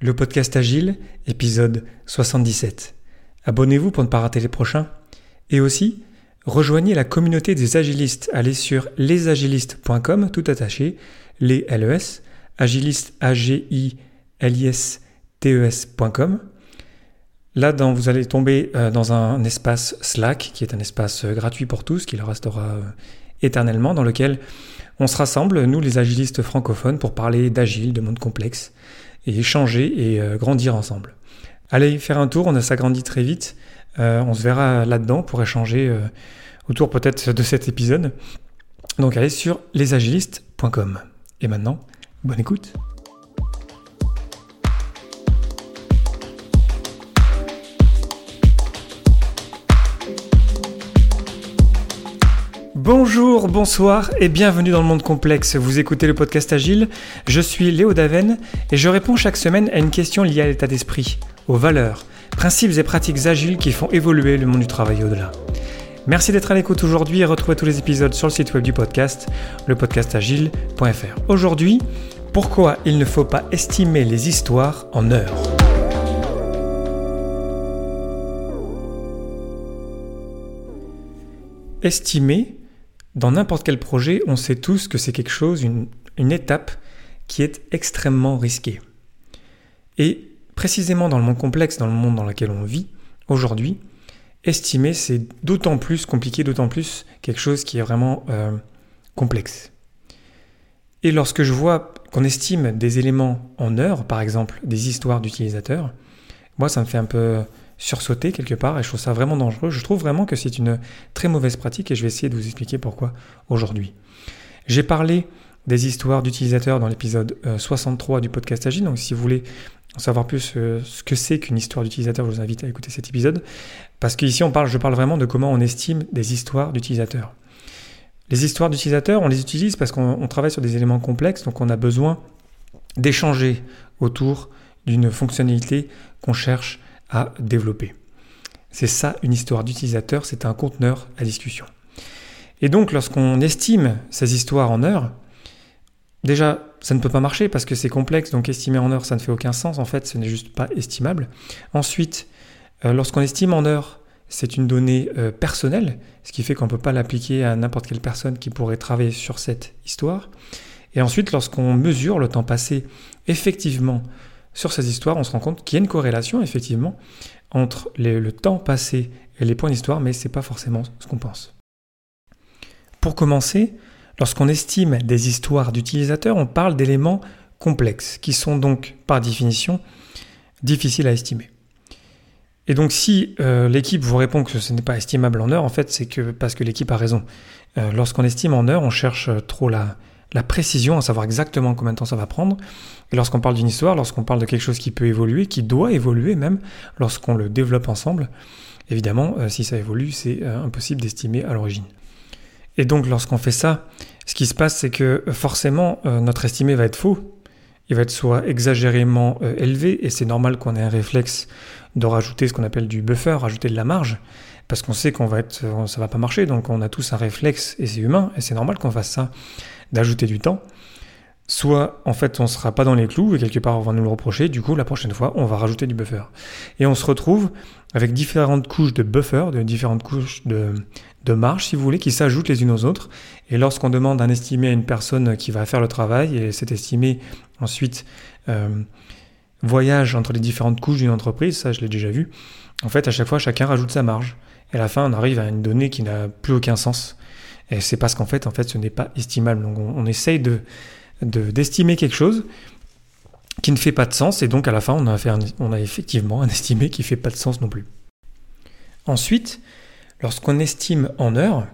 Le podcast Agile, épisode 77. Abonnez-vous pour ne pas rater les prochains. Et aussi, rejoignez la communauté des agilistes. Allez sur lesagilistes.com, tout attaché, les LES, agiliste a g i l i s t e. Là, vous allez tomber euh, dans un espace Slack, qui est un espace euh, gratuit pour tous, qui le restera euh, éternellement, dans lequel on se rassemble, nous les agilistes francophones, pour parler d'agile, de monde complexe et échanger et euh, grandir ensemble. Allez faire un tour, on a s'agrandi très vite. Euh, on se verra là-dedans pour échanger euh, autour peut-être de cet épisode. Donc allez sur lesagilistes.com. Et maintenant, bonne écoute. Bonjour, bonsoir et bienvenue dans le monde complexe. Vous écoutez le podcast Agile. Je suis Léo Daven et je réponds chaque semaine à une question liée à l'état d'esprit, aux valeurs, principes et pratiques agiles qui font évoluer le monde du travail au-delà. Merci d'être à l'écoute aujourd'hui et retrouvez tous les épisodes sur le site web du podcast, lepodcastagile.fr. Aujourd'hui, pourquoi il ne faut pas estimer les histoires en heures? Estimer dans n'importe quel projet, on sait tous que c'est quelque chose, une, étape qui est extrêmement risquée. Et précisément dans le monde complexe, dans le monde dans lequel on vit aujourd'hui, estimer, c'est d'autant plus compliqué, d'autant plus quelque chose qui est vraiment euh, complexe. Et lorsque je vois qu'on estime des éléments en heures, par exemple des histoires d'utilisateurs, moi ça me fait un peu sursauter quelque part et je trouve ça vraiment dangereux. Je trouve vraiment que c'est une très mauvaise pratique et je vais essayer de vous expliquer pourquoi aujourd'hui. J'ai parlé des histoires d'utilisateurs dans l'épisode 63 euh, du podcast Agile, donc si vous voulez en savoir plus euh, ce que c'est qu'une histoire d'utilisateur, je vous invite à écouter cet épisode parce qu'ici on parle, je parle vraiment de comment on estime des histoires d'utilisateurs. Les histoires d'utilisateurs, on les utilise parce qu'on travaille sur des éléments complexes, donc on a besoin d'échanger autour d'une fonctionnalité qu'on cherche développer. C'est ça une histoire d'utilisateur, c'est un conteneur à discussion. Et donc lorsqu'on estime ces histoires en heures, déjà ça ne peut pas marcher parce que c'est complexe, donc estimer en heures ça ne fait aucun sens, en fait ce n'est juste pas estimable. Ensuite, euh, lorsqu'on estime en heures, c'est une donnée euh, personnelle, ce qui fait qu'on ne peut pas l'appliquer à n'importe quelle personne qui pourrait travailler sur cette histoire. Et ensuite, lorsqu'on mesure le temps passé effectivement sur ces histoires, on se rend compte qu'il y a une corrélation, effectivement, entre le temps passé et les points d'histoire, mais ce n'est pas forcément ce qu'on pense. Pour commencer, lorsqu'on estime des histoires d'utilisateurs, on parle d'éléments complexes, qui sont donc, par définition, difficiles à estimer. Et donc si euh, l'équipe vous répond que ce n'est pas estimable en heure, en fait c'est que parce que l'équipe a raison. Euh, lorsqu'on estime en heure, on cherche trop la, la précision, à savoir exactement combien de temps ça va prendre. Et lorsqu'on parle d'une histoire, lorsqu'on parle de quelque chose qui peut évoluer, qui doit évoluer même, lorsqu'on le développe ensemble, évidemment, euh, si ça évolue, c'est euh, impossible d'estimer à l'origine. Et donc lorsqu'on fait ça, ce qui se passe, c'est que euh, forcément, notre estimé va être faux. Il va être soit exagérément élevé, et c'est normal qu'on ait un réflexe de rajouter ce qu'on appelle du buffer, rajouter de la marge, parce qu'on sait qu'on va être, va pas marcher, donc on a tous un réflexe, et c'est humain, et c'est normal qu'on fasse ça d'ajouter du temps. Soit en fait on sera pas dans les clous et quelque part on va nous le reprocher, du coup la prochaine fois on va rajouter du buffer. Et on se retrouve avec différentes couches de buffer, de différentes couches de, de marge si vous voulez, qui s'ajoutent les unes aux autres. Et lorsqu'on demande un estimé à une personne qui va faire le travail, et cet estimé ensuite euh, voyage entre les différentes couches d'une entreprise, ça je l'ai déjà vu, en fait à chaque fois chacun rajoute sa marge. Et à la fin on arrive à une donnée qui n'a plus aucun sens. Et c'est parce qu'en fait, en fait, ce n'est pas estimable. Donc on, essaye de, d'estimer quelque chose qui ne fait pas de sens, et donc à la fin, on a, effectivement un estimé qui ne fait pas de sens non plus. Ensuite, lorsqu'on estime en heures,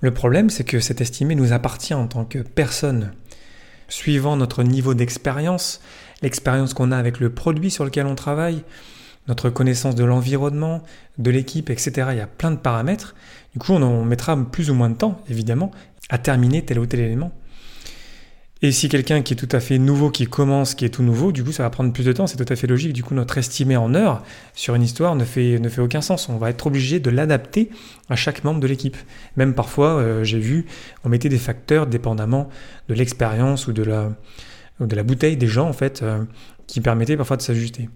le problème, c'est que cet estimé nous appartient en tant que personne. Suivant notre niveau d'expérience, l'expérience qu'on a avec le produit sur lequel on travaille, notre connaissance de l'environnement, de l'équipe, etc. Il y a plein de paramètres. Du coup, on, mettra plus ou moins de temps, évidemment, à terminer tel ou tel élément. Et si quelqu'un qui est tout à fait nouveau, qui commence, qui est tout nouveau, du coup, ça va prendre plus de temps, c'est tout à fait logique. Du coup, notre estimé en heures sur une histoire ne fait, aucun sens. On va être obligé de l'adapter à chaque membre de l'équipe. Même parfois, euh, j'ai vu, on mettait des facteurs dépendamment de l'expérience ou de la, bouteille des gens, en fait. Euh, qui permettait parfois de s'ajuster.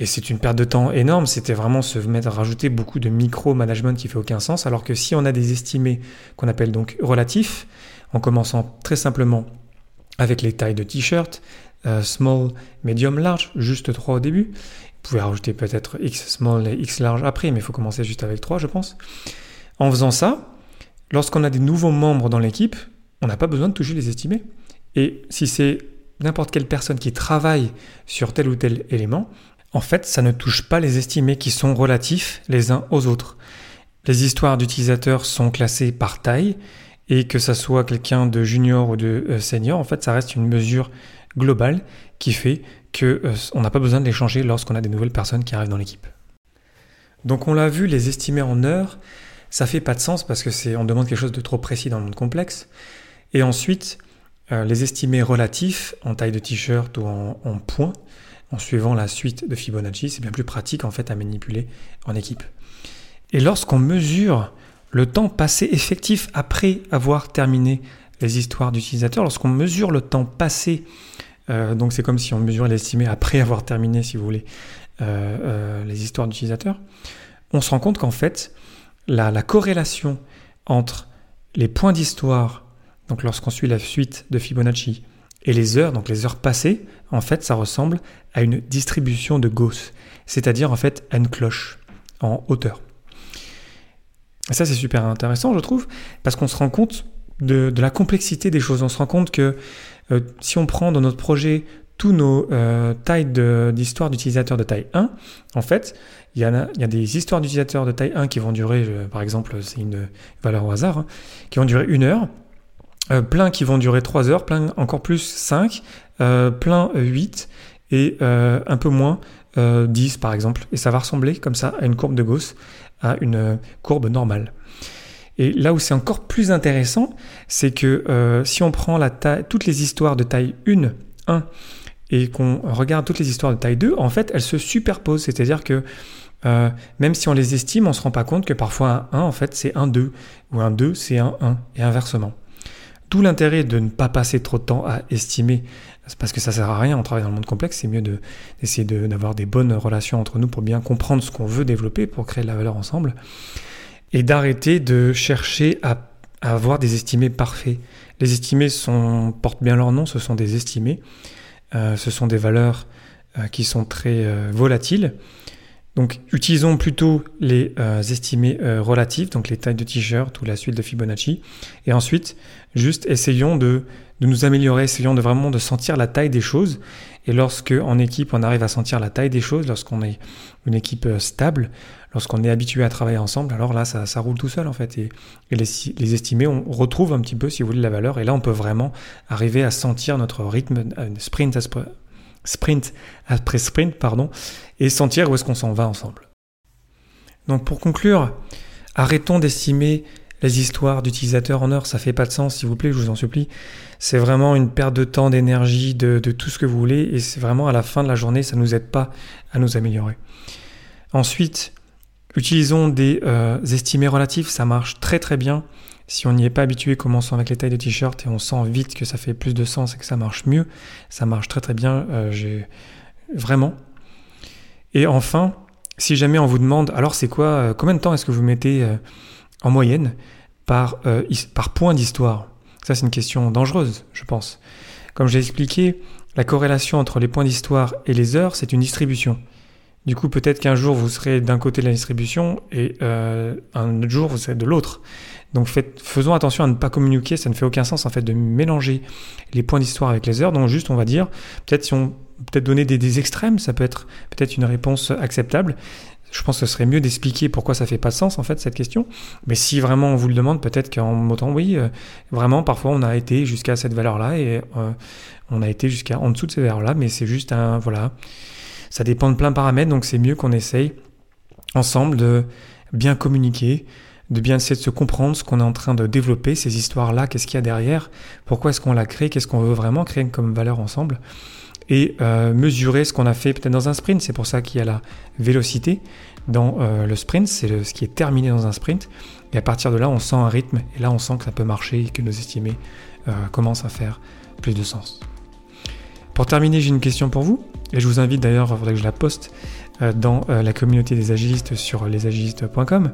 Et c'est une perte de temps énorme, c'était vraiment se mettre à rajouter beaucoup de micro-management qui fait aucun sens, alors que si on a des estimés qu'on appelle donc relatifs, en commençant très simplement avec les tailles de t-shirt, euh, small, medium, large, juste 3 au début. Vous pouvez rajouter peut-être X small et X large après, mais il faut commencer juste avec 3, je pense. En faisant ça, lorsqu'on a des nouveaux membres dans l'équipe, on n'a pas besoin de toucher les estimés. Et si c'est n'importe quelle personne qui travaille sur tel ou tel élément, en fait, ça ne touche pas les estimés qui sont relatifs les uns aux autres. Les histoires d'utilisateurs sont classées par taille et que ça soit quelqu'un de junior ou de euh, senior, en fait, ça reste une mesure globale qui fait qu'on euh, n'a pas besoin de les changer lorsqu'on a des nouvelles personnes qui arrivent dans l'équipe. Donc on l'a vu, les estimer en heures, ça fait pas de sens parce que c'est on demande quelque chose de trop précis dans le monde complexe. Et ensuite, euh, les estimer relatifs en taille de t-shirt ou en, en points, en suivant la suite de Fibonacci, c'est bien plus pratique en fait à manipuler en équipe. Et lorsqu'on mesure le temps passé effectif après avoir terminé les histoires d'utilisateurs, lorsqu'on mesure le temps passé, euh, donc c'est comme si on mesurait l'estimé après avoir terminé, si vous voulez, euh, euh, les histoires d'utilisateurs, on se rend compte qu'en fait, la, la, corrélation entre les points d'histoire, donc lorsqu'on suit la suite de Fibonacci, et les heures, donc les heures passées, en fait, ça ressemble à une distribution de Gauss, c'est-à-dire en fait à une cloche en hauteur. Et ça, c'est super intéressant, je trouve, parce qu'on se rend compte de, la complexité des choses. On se rend compte que euh, si on prend dans notre projet tous nos euh, tailles d'histoire d'utilisateurs de taille 1, en fait, il y, a, des histoires d'utilisateurs de taille 1 qui vont durer, par exemple, c'est une valeur au hasard, hein, qui vont durer une heure, euh, plein qui vont durer 3 heures, plein encore plus 5, plein 8 et un peu moins 10 par exemple. Et ça va ressembler comme ça à une courbe de Gauss, à une courbe normale. Et là où c'est encore plus intéressant, c'est que euh, si on prend toutes les histoires de taille 1, 1 et qu'on regarde toutes les histoires de taille 2, en fait, elles se superposent. C'est-à-dire que euh, même si on les estime, on ne se rend pas compte que parfois un 1, en fait, c'est un 2, ou un 2, c'est un 1, et inversement. Tout l'intérêt de ne pas passer trop de temps à estimer, parce que ça sert à rien, on travaille dans le monde complexe, c'est mieux d'essayer d'avoir des bonnes relations entre nous pour bien comprendre ce qu'on veut développer, pour créer de la valeur ensemble et d'arrêter de chercher à, avoir des estimés parfaits. Les estimés portent bien leur nom, ce sont des estimés, euh, ce sont des valeurs euh, qui sont très euh, volatiles. Donc utilisons plutôt les estimés relatifs, donc les tailles de t-shirt ou la suite de Fibonacci, et ensuite juste essayons de, nous améliorer, essayons de vraiment de sentir la taille des choses. Et lorsque en équipe on arrive à sentir la taille des choses, lorsqu'on est une équipe stable, lorsqu'on est habitué à travailler ensemble, alors là, ça, roule tout seul en fait. Et, les, estimés, on retrouve un petit peu, si vous voulez, la valeur. Et là, on peut vraiment arriver à sentir notre rythme, euh, sprint, sprint après sprint, pardon, et sentir où est-ce qu'on s'en va ensemble. Donc pour conclure, arrêtons d'estimer les histoires d'utilisateurs en heure, ça fait pas de sens, s'il vous plaît, je vous en supplie. C'est vraiment une perte de temps, d'énergie, de, tout ce que vous voulez, et c'est vraiment à la fin de la journée, ça nous aide pas à nous améliorer. Ensuite, Utilisons des euh, estimés relatifs, ça marche très très bien. Si on n'y est pas habitué, commençons avec les tailles de t-shirt et on sent vite que ça fait plus de sens et que ça marche mieux. Ça marche très très bien, euh, j'ai vraiment. Et enfin, si jamais on vous demande, alors c'est quoi, euh, combien de temps est-ce que vous mettez en moyenne par, par point d'histoire? Ça c'est une question dangereuse, je pense. Comme j'ai expliqué, la corrélation entre les points d'histoire et les heures, c'est une distribution. Du coup, peut-être qu'un jour, vous serez d'un côté de la distribution et euh, un autre jour, vous serez de l'autre. Donc faites, faisons attention à ne pas communiquer, ça ne fait aucun sens en fait de mélanger les points d'histoire avec les heures. Donc juste, on va dire, peut-être si on peut-être donner des, extrêmes, ça peut être peut-être une réponse acceptable. Je pense que ce serait mieux d'expliquer pourquoi ça fait pas de sens en fait cette question. Mais si vraiment on vous le demande, peut-être qu'en montant, oui, euh, vraiment parfois on a été jusqu'à cette valeur-là et euh, on a été jusqu'à en dessous de cette valeur-là, mais c'est juste un voilà ça dépend de plein de paramètres, donc c'est mieux qu'on essaye ensemble de bien communiquer, de bien essayer de se comprendre ce qu'on est en train de développer, ces histoires-là, qu'est-ce qu'il y a derrière, pourquoi est-ce qu'on l'a créé, qu'est-ce qu'on veut vraiment créer comme valeur ensemble, et euh, mesurer ce qu'on a fait peut-être dans un sprint. C'est pour ça qu'il y a la vélocité dans euh, le sprint, c'est ce qui est terminé dans un sprint. Et à partir de là, on sent un rythme, et là, on sent que ça peut marcher et que nos estimés euh, commencent à faire plus de sens. Pour terminer, j'ai une question pour vous, et je vous invite d'ailleurs, il faudrait que je la poste euh, dans euh, la communauté des agilistes sur lesagilistes.com.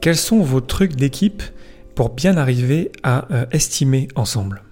Quels sont vos trucs d'équipe pour bien arriver à estimer ensemble?